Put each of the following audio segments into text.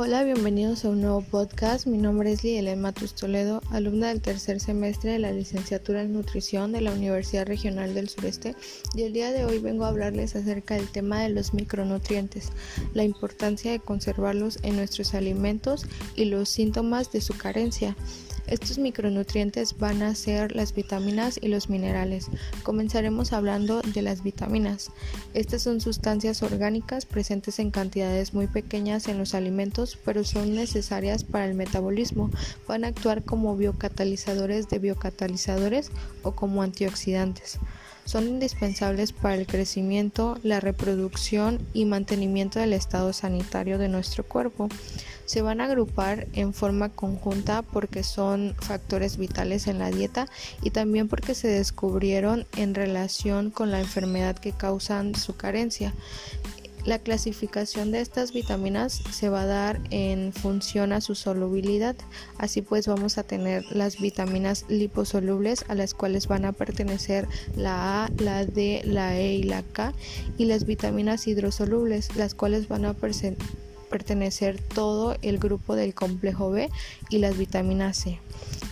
Hola, bienvenidos a un nuevo podcast. Mi nombre es Lielen Matus Toledo, alumna del tercer semestre de la licenciatura en nutrición de la Universidad Regional del Sureste y el día de hoy vengo a hablarles acerca del tema de los micronutrientes, la importancia de conservarlos en nuestros alimentos y los síntomas de su carencia. Estos micronutrientes van a ser las vitaminas y los minerales. Comenzaremos hablando de las vitaminas. Estas son sustancias orgánicas presentes en cantidades muy pequeñas en los alimentos, pero son necesarias para el metabolismo. Van a actuar como biocatalizadores de biocatalizadores o como antioxidantes son indispensables para el crecimiento, la reproducción y mantenimiento del estado sanitario de nuestro cuerpo. Se van a agrupar en forma conjunta porque son factores vitales en la dieta y también porque se descubrieron en relación con la enfermedad que causan su carencia. La clasificación de estas vitaminas se va a dar en función a su solubilidad. Así pues vamos a tener las vitaminas liposolubles a las cuales van a pertenecer la A, la D, la E y la K y las vitaminas hidrosolubles, las cuales van a pertenecer todo el grupo del complejo B y las vitaminas C.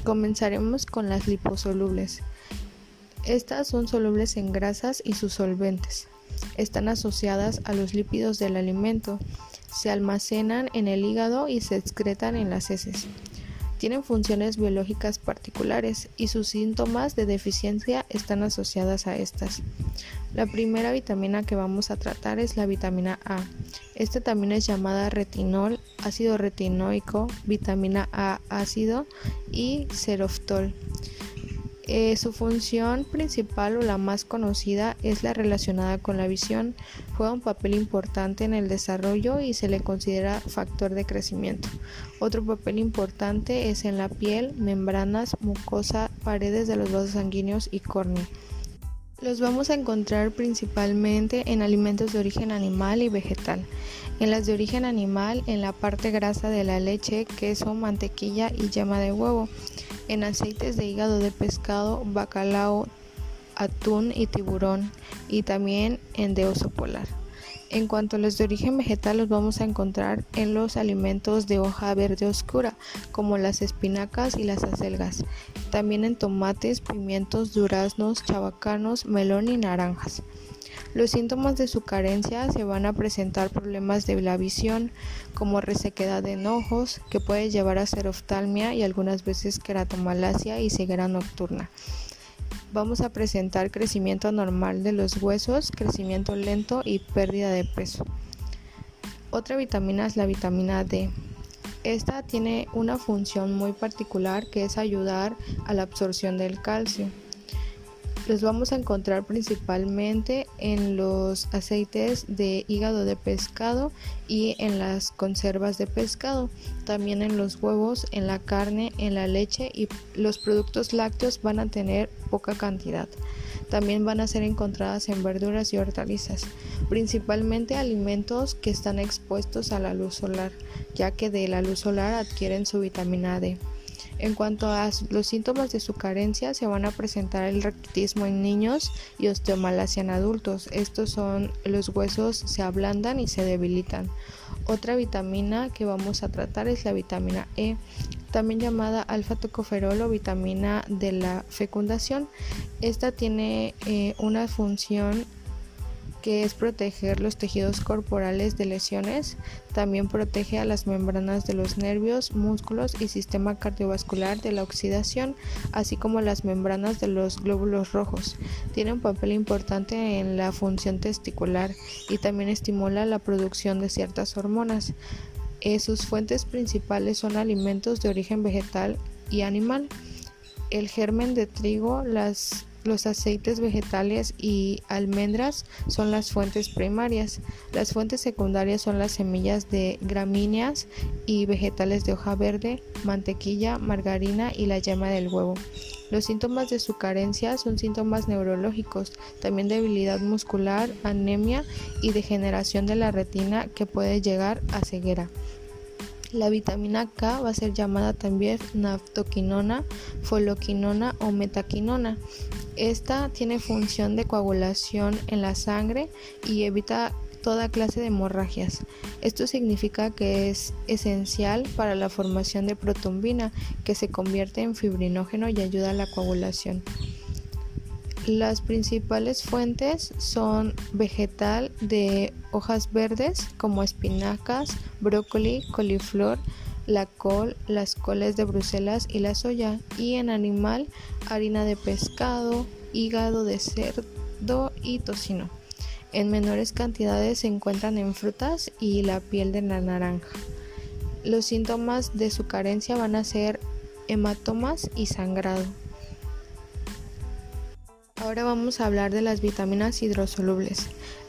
Comenzaremos con las liposolubles. Estas son solubles en grasas y sus solventes están asociadas a los lípidos del alimento, se almacenan en el hígado y se excretan en las heces. Tienen funciones biológicas particulares y sus síntomas de deficiencia están asociadas a estas. La primera vitamina que vamos a tratar es la vitamina A. Esta también es llamada retinol, ácido retinoico, vitamina A ácido y seroftol. Eh, su función principal o la más conocida es la relacionada con la visión. Juega un papel importante en el desarrollo y se le considera factor de crecimiento. Otro papel importante es en la piel, membranas, mucosa, paredes de los vasos sanguíneos y córnea. Los vamos a encontrar principalmente en alimentos de origen animal y vegetal. En las de origen animal, en la parte grasa de la leche, queso, mantequilla y yema de huevo en aceites de hígado de pescado, bacalao, atún y tiburón y también en de oso polar. En cuanto a los de origen vegetal los vamos a encontrar en los alimentos de hoja verde oscura como las espinacas y las acelgas, también en tomates, pimientos, duraznos, chabacanos, melón y naranjas. Los síntomas de su carencia se van a presentar problemas de la visión, como resequedad de ojos, que puede llevar a ser oftalmia y algunas veces queratomalacia y ceguera nocturna. Vamos a presentar crecimiento normal de los huesos, crecimiento lento y pérdida de peso. Otra vitamina es la vitamina D. Esta tiene una función muy particular que es ayudar a la absorción del calcio los vamos a encontrar principalmente en los aceites de hígado de pescado y en las conservas de pescado, también en los huevos, en la carne, en la leche y los productos lácteos van a tener poca cantidad. También van a ser encontradas en verduras y hortalizas, principalmente alimentos que están expuestos a la luz solar, ya que de la luz solar adquieren su vitamina D. En cuanto a los síntomas de su carencia, se van a presentar el raquitismo en niños y osteomalacia en adultos. Estos son los huesos se ablandan y se debilitan. Otra vitamina que vamos a tratar es la vitamina E, también llamada alfa-tocoferol o vitamina de la fecundación. Esta tiene eh, una función que es proteger los tejidos corporales de lesiones, también protege a las membranas de los nervios, músculos y sistema cardiovascular de la oxidación, así como las membranas de los glóbulos rojos. Tiene un papel importante en la función testicular y también estimula la producción de ciertas hormonas. Eh, sus fuentes principales son alimentos de origen vegetal y animal. El germen de trigo, las los aceites vegetales y almendras son las fuentes primarias. Las fuentes secundarias son las semillas de gramíneas y vegetales de hoja verde, mantequilla, margarina y la yema del huevo. Los síntomas de su carencia son síntomas neurológicos, también debilidad muscular, anemia y degeneración de la retina que puede llegar a ceguera. La vitamina K va a ser llamada también naftoquinona, foloquinona o metaquinona. Esta tiene función de coagulación en la sangre y evita toda clase de hemorragias. Esto significa que es esencial para la formación de protombina, que se convierte en fibrinógeno y ayuda a la coagulación. Las principales fuentes son vegetal de hojas verdes como espinacas, brócoli, coliflor, la col, las coles de Bruselas y la soya, y en animal harina de pescado, hígado de cerdo y tocino. En menores cantidades se encuentran en frutas y la piel de la naranja. Los síntomas de su carencia van a ser hematomas y sangrado. Ahora vamos a hablar de las vitaminas hidrosolubles.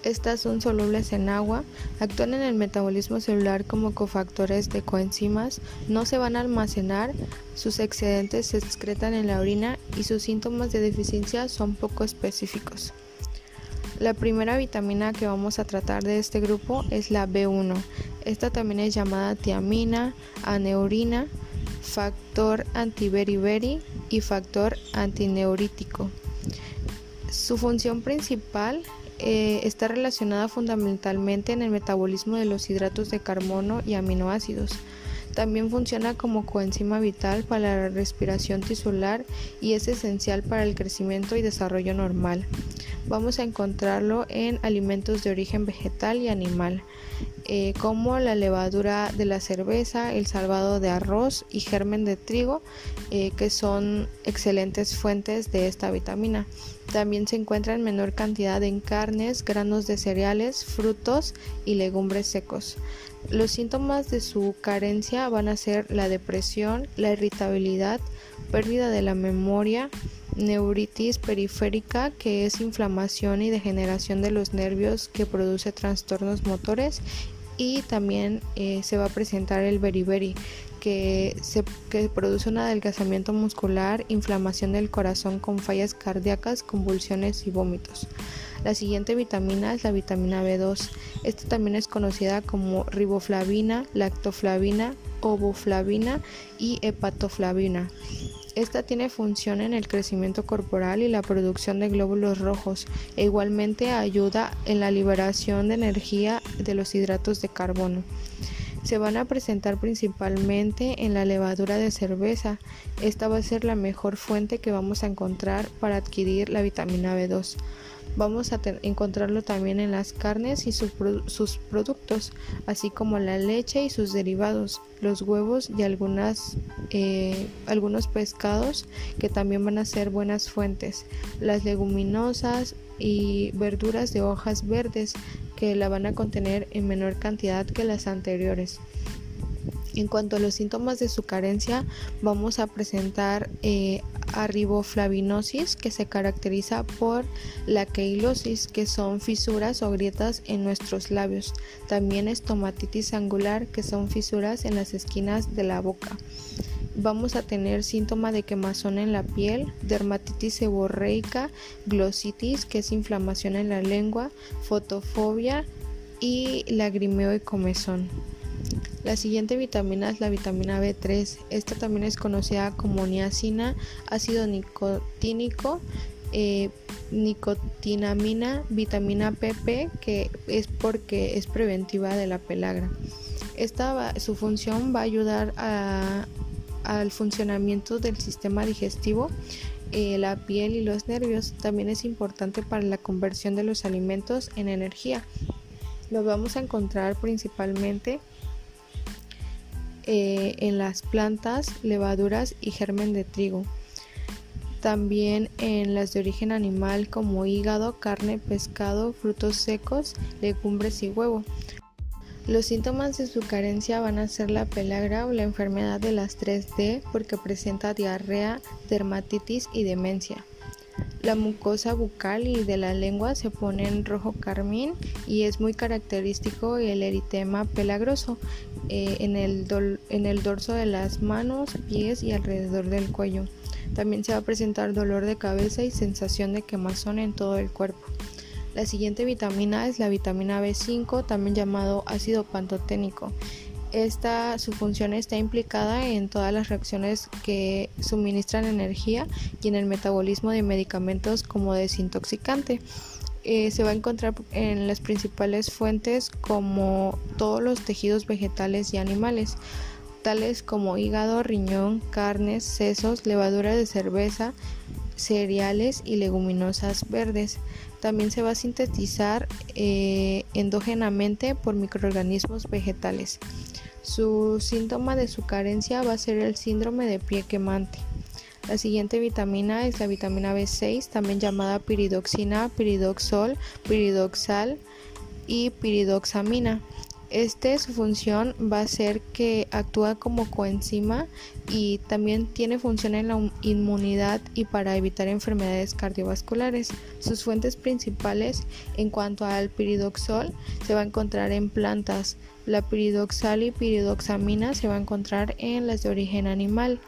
Estas son solubles en agua, actúan en el metabolismo celular como cofactores de coenzimas, no se van a almacenar, sus excedentes se excretan en la orina y sus síntomas de deficiencia son poco específicos. La primera vitamina que vamos a tratar de este grupo es la B1. Esta también es llamada tiamina, aneurina, factor antiberiberi y factor antineurítico. Su función principal eh, está relacionada fundamentalmente en el metabolismo de los hidratos de carbono y aminoácidos. También funciona como coenzima vital para la respiración tisular y es esencial para el crecimiento y desarrollo normal vamos a encontrarlo en alimentos de origen vegetal y animal, eh, como la levadura de la cerveza, el salvado de arroz y germen de trigo, eh, que son excelentes fuentes de esta vitamina. También se encuentra en menor cantidad en carnes, granos de cereales, frutos y legumbres secos. Los síntomas de su carencia van a ser la depresión, la irritabilidad, pérdida de la memoria, neuritis periférica, que es inflamación y degeneración de los nervios que produce trastornos motores y también eh, se va a presentar el beriberi que, se, que produce un adelgazamiento muscular, inflamación del corazón con fallas cardíacas, convulsiones y vómitos. La siguiente vitamina es la vitamina B2. Esta también es conocida como riboflavina, lactoflavina, ovoflavina y hepatoflavina. Esta tiene función en el crecimiento corporal y la producción de glóbulos rojos e igualmente ayuda en la liberación de energía de los hidratos de carbono. Se van a presentar principalmente en la levadura de cerveza. Esta va a ser la mejor fuente que vamos a encontrar para adquirir la vitamina B2. Vamos a encontrarlo también en las carnes y sus productos, así como la leche y sus derivados, los huevos y eh, algunos pescados que también van a ser buenas fuentes, las leguminosas y verduras de hojas verdes que la van a contener en menor cantidad que las anteriores. En cuanto a los síntomas de su carencia, vamos a presentar eh, arriboflavinosis, que se caracteriza por la queilosis, que son fisuras o grietas en nuestros labios. También estomatitis angular, que son fisuras en las esquinas de la boca. Vamos a tener síntoma de quemazón en la piel, dermatitis seborreica, glositis, que es inflamación en la lengua, fotofobia y lagrimeo y comezón. La siguiente vitamina es la vitamina B3. Esta también es conocida como niacina, ácido nicotínico, eh, nicotinamina, vitamina PP, que es porque es preventiva de la pelagra. Esta su función va a ayudar al funcionamiento del sistema digestivo, eh, la piel y los nervios. También es importante para la conversión de los alimentos en energía. Lo vamos a encontrar principalmente eh, en las plantas, levaduras y germen de trigo. También en las de origen animal como hígado, carne, pescado, frutos secos, legumbres y huevo. Los síntomas de su carencia van a ser la pelagra o la enfermedad de las 3D porque presenta diarrea, dermatitis y demencia. La mucosa bucal y de la lengua se pone en rojo carmín y es muy característico el eritema pelagroso eh, en, el en el dorso de las manos, pies y alrededor del cuello. También se va a presentar dolor de cabeza y sensación de quemazón en todo el cuerpo. La siguiente vitamina es la vitamina B5, también llamado ácido pantoténico. Esta, su función está implicada en todas las reacciones que suministran energía y en el metabolismo de medicamentos como desintoxicante. Eh, se va a encontrar en las principales fuentes como todos los tejidos vegetales y animales, tales como hígado, riñón, carnes, sesos, levadura de cerveza, cereales y leguminosas verdes. También se va a sintetizar eh, endógenamente por microorganismos vegetales. Su síntoma de su carencia va a ser el síndrome de pie quemante. La siguiente vitamina es la vitamina B6, también llamada piridoxina, piridoxol, piridoxal y piridoxamina. Este su función va a ser que actúa como coenzima y también tiene función en la inmunidad y para evitar enfermedades cardiovasculares. Sus fuentes principales en cuanto al piridoxol se va a encontrar en plantas. La piridoxal y piridoxamina se va a encontrar en las de origen animal.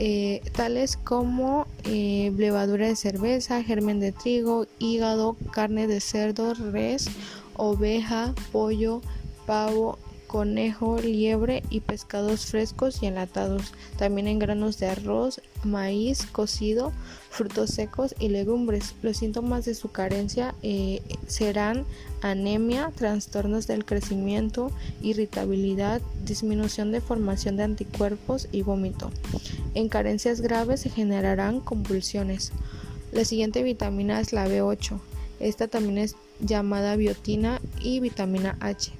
Eh, tales como eh, levadura de cerveza, germen de trigo, hígado, carne de cerdo, res oveja, pollo, pavo, conejo, liebre y pescados frescos y enlatados, también en granos de arroz, maíz cocido, frutos secos y legumbres. Los síntomas de su carencia eh, serán anemia, trastornos del crecimiento, irritabilidad, disminución de formación de anticuerpos y vómito. En carencias graves se generarán convulsiones. La siguiente vitamina es la B8. Esta también es llamada biotina y vitamina H.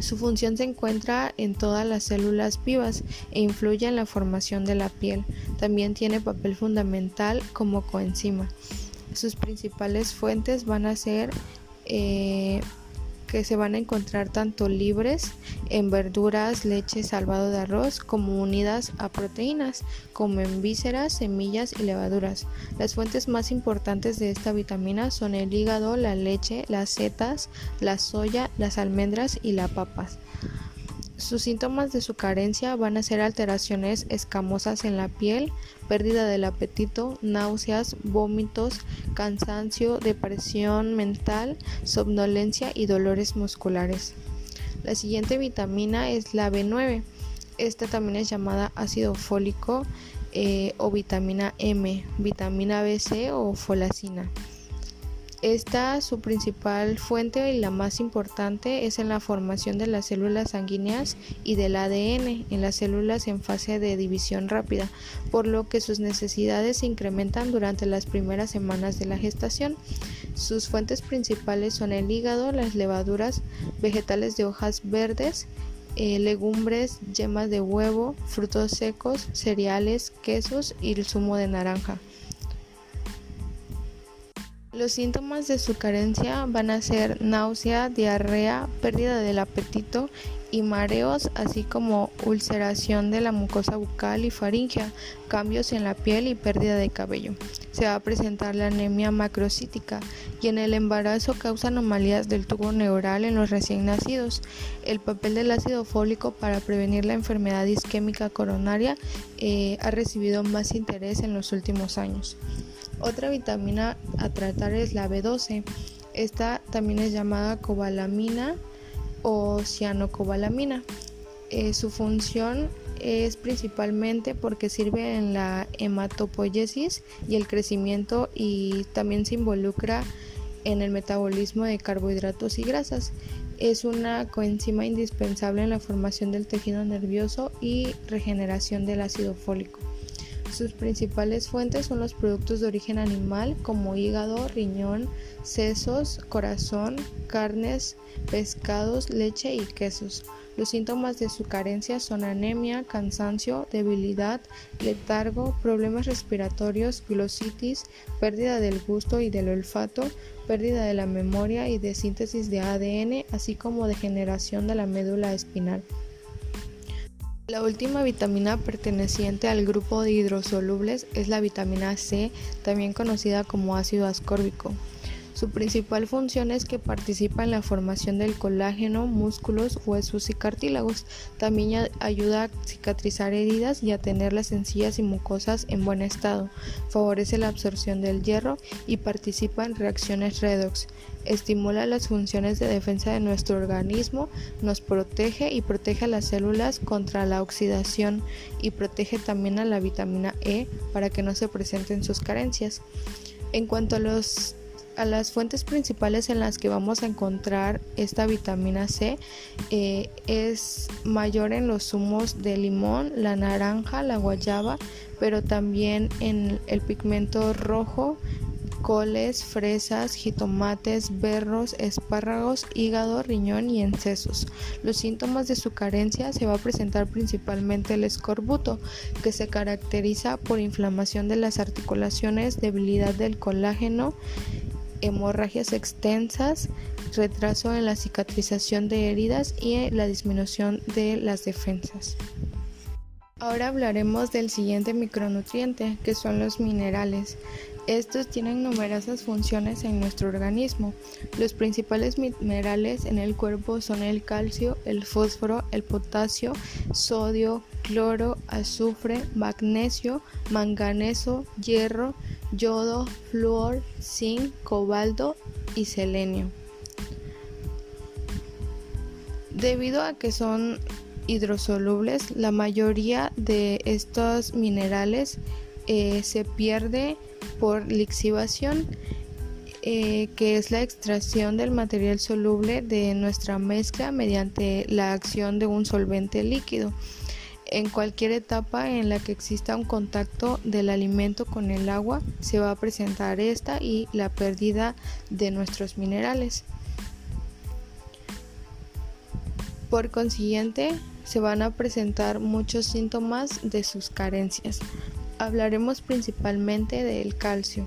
Su función se encuentra en todas las células vivas e influye en la formación de la piel. También tiene papel fundamental como coenzima. Sus principales fuentes van a ser eh, que se van a encontrar tanto libres en verduras, leche, salvado de arroz, como unidas a proteínas, como en vísceras, semillas y levaduras. Las fuentes más importantes de esta vitamina son el hígado, la leche, las setas, la soya, las almendras y las papas. Sus síntomas de su carencia van a ser alteraciones escamosas en la piel, pérdida del apetito, náuseas, vómitos, cansancio, depresión mental, somnolencia y dolores musculares. La siguiente vitamina es la B9. Esta también es llamada ácido fólico eh, o vitamina M, vitamina BC o folacina. Esta, su principal fuente y la más importante es en la formación de las células sanguíneas y del ADN en las células en fase de división rápida, por lo que sus necesidades se incrementan durante las primeras semanas de la gestación. Sus fuentes principales son el hígado, las levaduras, vegetales de hojas verdes, eh, legumbres, yemas de huevo, frutos secos, cereales, quesos y el zumo de naranja. Los síntomas de su carencia van a ser náusea, diarrea, pérdida del apetito y mareos, así como ulceración de la mucosa bucal y faringea, cambios en la piel y pérdida de cabello. Se va a presentar la anemia macrocítica y en el embarazo causa anomalías del tubo neural en los recién nacidos. El papel del ácido fólico para prevenir la enfermedad isquémica coronaria eh, ha recibido más interés en los últimos años. Otra vitamina a tratar es la B12. Esta también es llamada cobalamina o cianocobalamina. Eh, su función es principalmente porque sirve en la hematopoiesis y el crecimiento y también se involucra en el metabolismo de carbohidratos y grasas. Es una coenzima indispensable en la formación del tejido nervioso y regeneración del ácido fólico. Sus principales fuentes son los productos de origen animal como hígado, riñón, sesos, corazón, carnes, pescados, leche y quesos. Los síntomas de su carencia son anemia, cansancio, debilidad, letargo, problemas respiratorios, glositis, pérdida del gusto y del olfato, pérdida de la memoria y de síntesis de ADN, así como degeneración de la médula espinal. La última vitamina perteneciente al grupo de hidrosolubles es la vitamina C, también conocida como ácido ascórbico. Su principal función es que participa en la formación del colágeno, músculos, huesos y cartílagos. También ayuda a cicatrizar heridas y a tener las encías y mucosas en buen estado. Favorece la absorción del hierro y participa en reacciones redox. Estimula las funciones de defensa de nuestro organismo, nos protege y protege a las células contra la oxidación y protege también a la vitamina E para que no se presenten sus carencias. En cuanto a los a las fuentes principales en las que vamos a encontrar esta vitamina C eh, es mayor en los zumos de limón, la naranja, la guayaba, pero también en el pigmento rojo, coles, fresas, jitomates, berros, espárragos, hígado, riñón y en sesos. Los síntomas de su carencia se va a presentar principalmente el escorbuto, que se caracteriza por inflamación de las articulaciones, debilidad del colágeno, hemorragias extensas, retraso en la cicatrización de heridas y la disminución de las defensas. Ahora hablaremos del siguiente micronutriente, que son los minerales. Estos tienen numerosas funciones en nuestro organismo. Los principales minerales en el cuerpo son el calcio, el fósforo, el potasio, sodio, cloro, azufre, magnesio, manganeso, hierro, yodo, flúor, zinc, cobalto y selenio. Debido a que son hidrosolubles, la mayoría de estos minerales eh, se pierde por lixivación, eh, que es la extracción del material soluble de nuestra mezcla mediante la acción de un solvente líquido. En cualquier etapa en la que exista un contacto del alimento con el agua, se va a presentar esta y la pérdida de nuestros minerales. Por consiguiente, se van a presentar muchos síntomas de sus carencias. Hablaremos principalmente del calcio.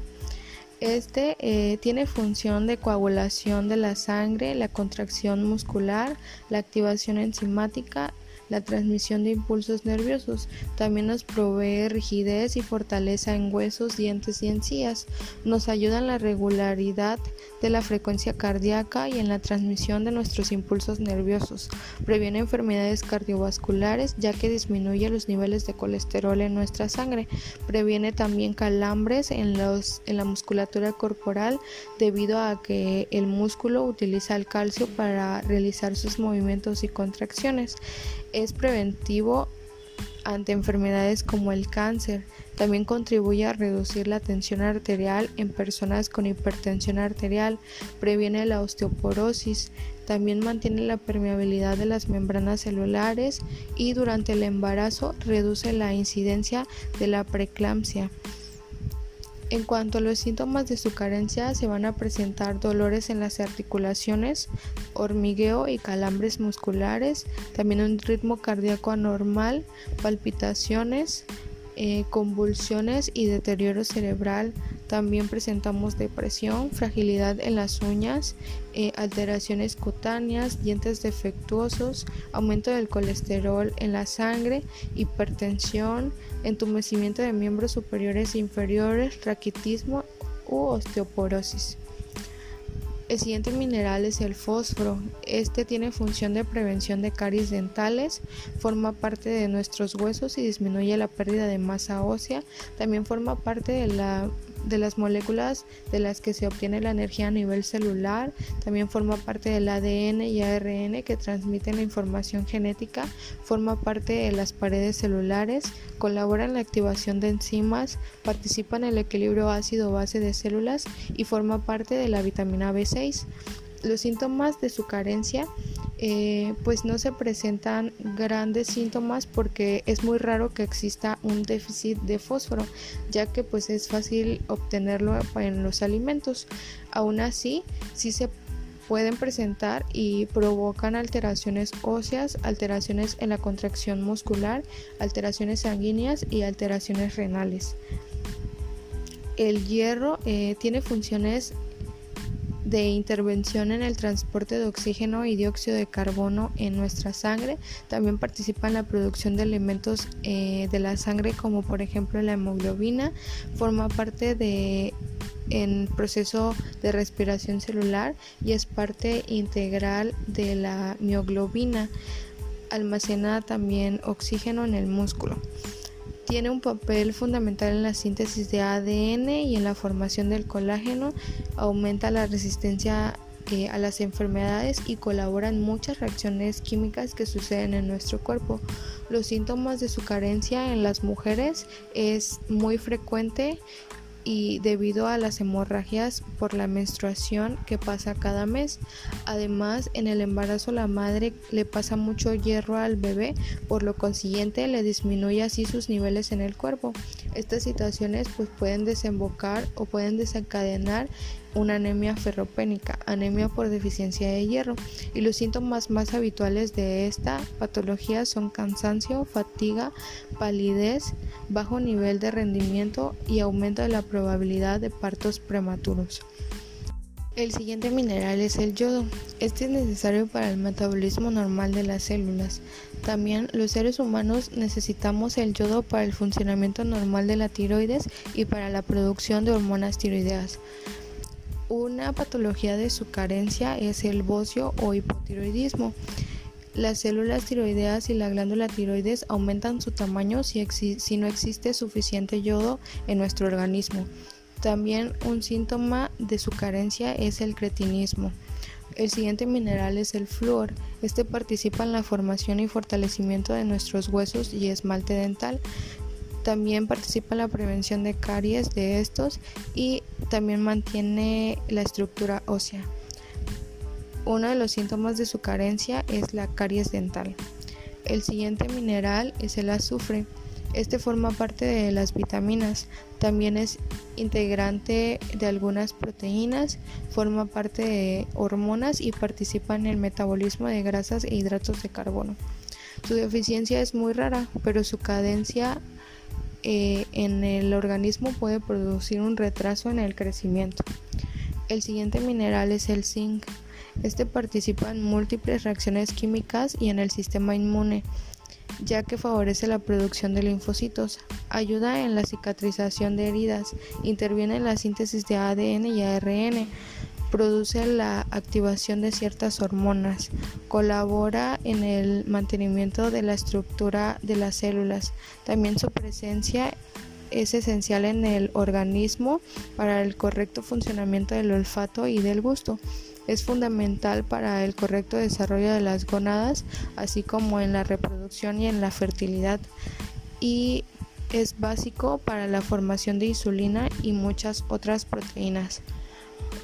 Este eh, tiene función de coagulación de la sangre, la contracción muscular, la activación enzimática la transmisión de impulsos nerviosos. También nos provee rigidez y fortaleza en huesos, dientes y encías. Nos ayuda en la regularidad de la frecuencia cardíaca y en la transmisión de nuestros impulsos nerviosos. Previene enfermedades cardiovasculares ya que disminuye los niveles de colesterol en nuestra sangre. Previene también calambres en, los, en la musculatura corporal debido a que el músculo utiliza el calcio para realizar sus movimientos y contracciones es preventivo ante enfermedades como el cáncer. También contribuye a reducir la tensión arterial en personas con hipertensión arterial, previene la osteoporosis, también mantiene la permeabilidad de las membranas celulares y durante el embarazo reduce la incidencia de la preeclampsia. En cuanto a los síntomas de su carencia, se van a presentar dolores en las articulaciones, hormigueo y calambres musculares, también un ritmo cardíaco anormal, palpitaciones, eh, convulsiones y deterioro cerebral. También presentamos depresión, fragilidad en las uñas, eh, alteraciones cutáneas, dientes defectuosos, aumento del colesterol en la sangre, hipertensión, entumecimiento de miembros superiores e inferiores, raquitismo u osteoporosis. El siguiente mineral es el fósforo. Este tiene función de prevención de caries dentales, forma parte de nuestros huesos y disminuye la pérdida de masa ósea. También forma parte de la de las moléculas de las que se obtiene la energía a nivel celular, también forma parte del ADN y ARN que transmiten la información genética, forma parte de las paredes celulares, colabora en la activación de enzimas, participa en el equilibrio ácido-base de células y forma parte de la vitamina B6. Los síntomas de su carencia eh, pues no se presentan grandes síntomas porque es muy raro que exista un déficit de fósforo ya que pues es fácil obtenerlo en los alimentos aún así sí se pueden presentar y provocan alteraciones óseas, alteraciones en la contracción muscular, alteraciones sanguíneas y alteraciones renales. El hierro eh, tiene funciones de intervención en el transporte de oxígeno y dióxido de carbono en nuestra sangre. También participa en la producción de elementos eh, de la sangre como por ejemplo la hemoglobina. Forma parte de en proceso de respiración celular y es parte integral de la mioglobina. Almacena también oxígeno en el músculo. Tiene un papel fundamental en la síntesis de ADN y en la formación del colágeno, aumenta la resistencia eh, a las enfermedades y colabora en muchas reacciones químicas que suceden en nuestro cuerpo. Los síntomas de su carencia en las mujeres es muy frecuente y debido a las hemorragias por la menstruación que pasa cada mes. Además, en el embarazo la madre le pasa mucho hierro al bebé, por lo consiguiente le disminuye así sus niveles en el cuerpo. Estas situaciones pues pueden desembocar o pueden desencadenar una anemia ferropénica, anemia por deficiencia de hierro, y los síntomas más habituales de esta patología son cansancio, fatiga, palidez, bajo nivel de rendimiento y aumento de la probabilidad de partos prematuros. El siguiente mineral es el yodo. Este es necesario para el metabolismo normal de las células. También los seres humanos necesitamos el yodo para el funcionamiento normal de la tiroides y para la producción de hormonas tiroideas. Una patología de su carencia es el bocio o hipotiroidismo. Las células tiroideas y la glándula tiroides aumentan su tamaño si, si, no existe suficiente yodo en nuestro organismo. También un síntoma de su carencia es el cretinismo. El siguiente mineral es el flúor. Este participa en la formación y fortalecimiento de nuestros huesos y esmalte dental. También participa en la prevención de caries de estos y también mantiene la estructura ósea. Uno de los síntomas de su carencia es la caries dental. El siguiente mineral es el azufre. Este forma parte de las vitaminas, también es integrante de algunas proteínas, forma parte de hormonas y participa en el metabolismo de grasas e hidratos de carbono. Su deficiencia es muy rara, pero su cadencia eh, en el organismo puede producir un retraso en el crecimiento. El siguiente mineral es el zinc. Este participa en múltiples reacciones químicas y en el sistema inmune, ya que favorece la producción de linfocitos, ayuda en la cicatrización de heridas, interviene en la síntesis de ADN y ARN, produce la activación de ciertas hormonas, colabora en el mantenimiento de la estructura de las células. También su presencia es esencial en el organismo para el correcto funcionamiento del olfato y del gusto. Es fundamental para el correcto desarrollo de las gonadas, así como en la reproducción y en la fertilidad. Y es básico para la formación de insulina y muchas otras proteínas.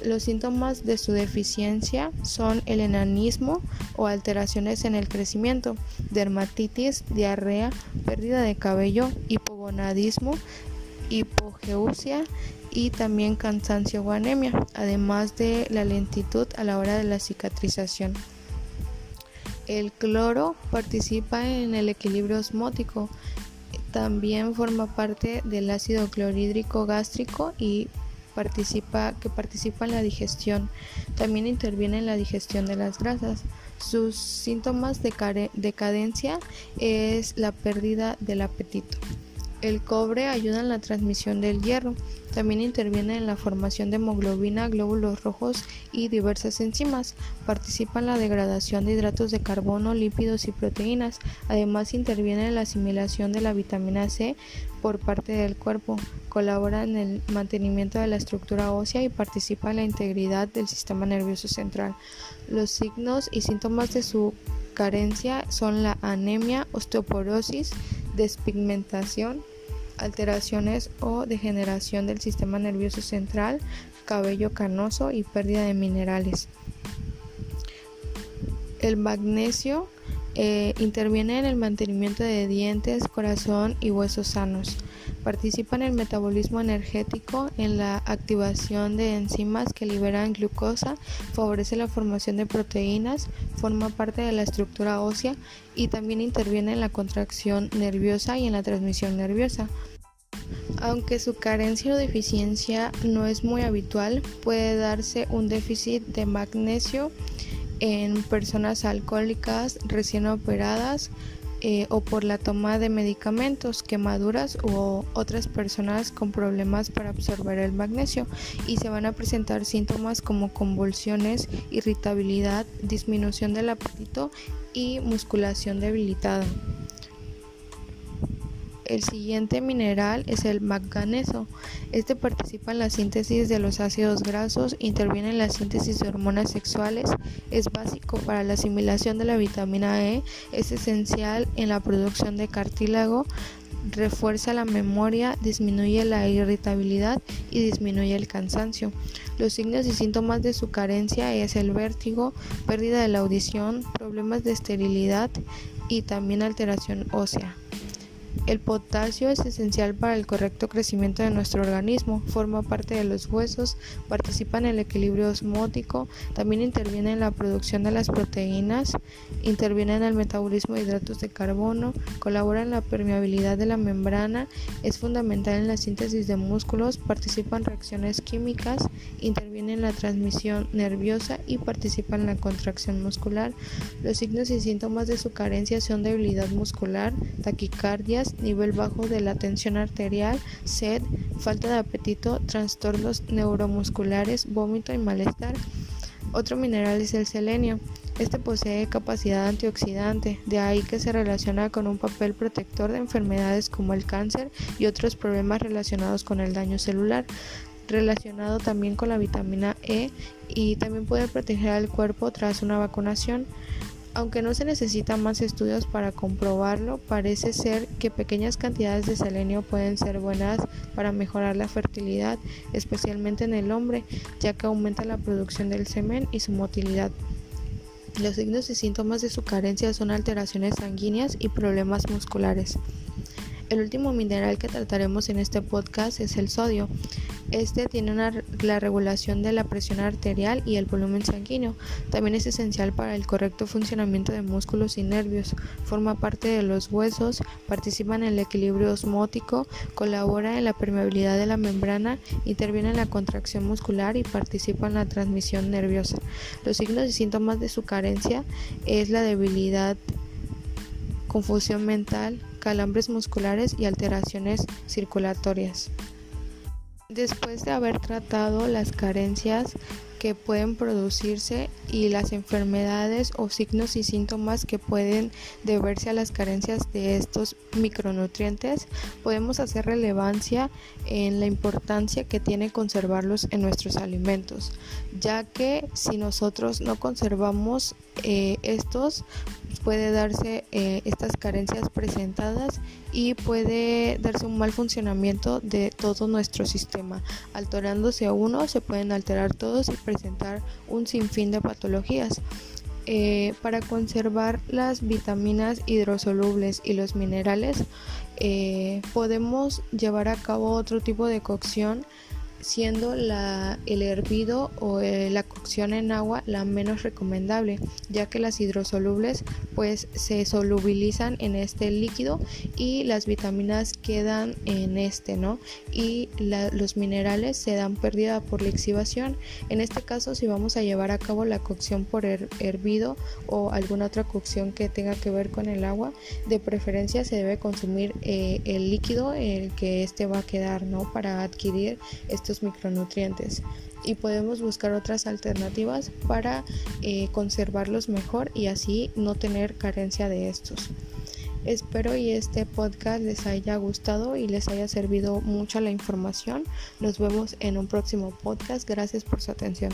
Los síntomas de su deficiencia son el enanismo o alteraciones en el crecimiento, dermatitis, diarrea, pérdida de cabello, hipogonadismo, hipogeusia y también cansancio o anemia, además de la lentitud a la hora de la cicatrización. El cloro participa en el equilibrio osmótico, también forma parte del ácido clorhídrico gástrico y participa, que participa en la digestión. También interviene en la digestión de las grasas. Sus síntomas de decadencia es la pérdida del apetito. El cobre ayuda en la transmisión del hierro. También interviene en la formación de hemoglobina, glóbulos rojos y diversas enzimas. Participa en la degradación de hidratos de carbono, lípidos y proteínas. Además interviene en la asimilación de la vitamina C por parte del cuerpo. Colabora en el mantenimiento de la estructura ósea y participa en la integridad del sistema nervioso central. Los signos y síntomas de su carencia son la anemia, osteoporosis, despigmentación, alteraciones o degeneración del sistema nervioso central, cabello canoso y pérdida de minerales. El magnesio eh, interviene en el mantenimiento de dientes, corazón y huesos sanos. Participa en el metabolismo energético, en la activación de enzimas que liberan glucosa, favorece la formación de proteínas, forma parte de la estructura ósea y también interviene en la contracción nerviosa y en la transmisión nerviosa. Aunque su carencia o deficiencia no es muy habitual, puede darse un déficit de magnesio en personas alcohólicas recién operadas eh, o por la toma de medicamentos, quemaduras u otras personas con problemas para absorber el magnesio y se van a presentar síntomas como convulsiones, irritabilidad, disminución del apetito y musculación debilitada. El siguiente mineral es el manganeso. Este participa en la síntesis de los ácidos grasos, interviene en la síntesis de hormonas sexuales, es básico para la asimilación de la vitamina E, es esencial en la producción de cartílago, refuerza la memoria, disminuye la irritabilidad y disminuye el cansancio. Los signos y síntomas de su carencia es el vértigo, pérdida de la audición, problemas de esterilidad y también alteración ósea. El potasio es esencial para el correcto crecimiento de nuestro organismo, forma parte de los huesos, participa en el equilibrio osmótico, también interviene en la producción de las proteínas, interviene en el metabolismo de hidratos de carbono, colabora en la permeabilidad de la membrana, es fundamental en la síntesis de músculos, participa en reacciones químicas, interviene en la transmisión nerviosa y participa en la contracción muscular. Los signos y síntomas de su carencia son debilidad muscular, nivel bajo de la tensión arterial, sed, falta de apetito, trastornos neuromusculares, vómito y malestar. Otro mineral es el selenio. Este posee capacidad antioxidante, de ahí que se relaciona con un papel protector de enfermedades como el cáncer y otros problemas relacionados con el daño celular, relacionado también con la vitamina E y también puede proteger al cuerpo tras una vacunación. Aunque no se necesitan más estudios para comprobarlo, parece ser que pequeñas cantidades de selenio pueden ser buenas para mejorar la fertilidad, especialmente en el hombre, ya que aumenta la producción del semen y su motilidad. Los signos y síntomas de su carencia son alteraciones sanguíneas y problemas musculares. El último mineral que trataremos en este podcast es el sodio. Este tiene la regulación de la presión arterial y el volumen sanguíneo. También es esencial para el correcto funcionamiento de músculos y nervios. Forma parte de los huesos, participa en el equilibrio osmótico, colabora en la permeabilidad de la membrana, interviene en la contracción muscular y participa en la transmisión nerviosa. Los signos y síntomas de su carencia es la debilidad confusión mental, calambres musculares y alteraciones circulatorias. Después de haber tratado las carencias que pueden producirse y las enfermedades o signos y síntomas que pueden deberse a las carencias de estos micronutrientes, podemos hacer relevancia en la importancia que tiene conservarlos en nuestros alimentos, ya que si nosotros no conservamos eh, estos, puede darse eh, estas carencias presentadas y puede darse un mal funcionamiento de todo nuestro sistema. Alterándose uno, se pueden alterar todos y presentar un sinfín de patologías. Eh, para conservar las vitaminas hidrosolubles y los minerales, eh, podemos llevar a cabo otro tipo de cocción siendo la, el hervido o eh, la cocción en agua la menos recomendable, ya que las hidrosolubles pues se solubilizan en este líquido y las vitaminas quedan en este, ¿no? Y los minerales se dan pérdida por lixivación. En este caso, si vamos a llevar a cabo la cocción por hervido o alguna otra cocción que tenga que ver con el agua, de preferencia se debe consumir eh, el líquido en el que este va a quedar, ¿no? Para adquirir estos micronutrientes y podemos buscar otras alternativas para eh, conservarlos mejor y así no tener carencia de estos. Espero y este podcast les haya gustado y les haya servido mucho la información. Nos vemos en un próximo podcast. Gracias por su atención.